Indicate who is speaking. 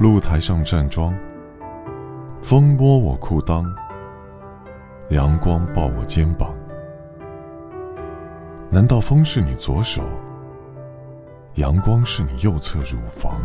Speaker 1: 露台上站桩风摸我裤裆阳光抱我肩膀。难道风是你左手阳光是你右侧乳房？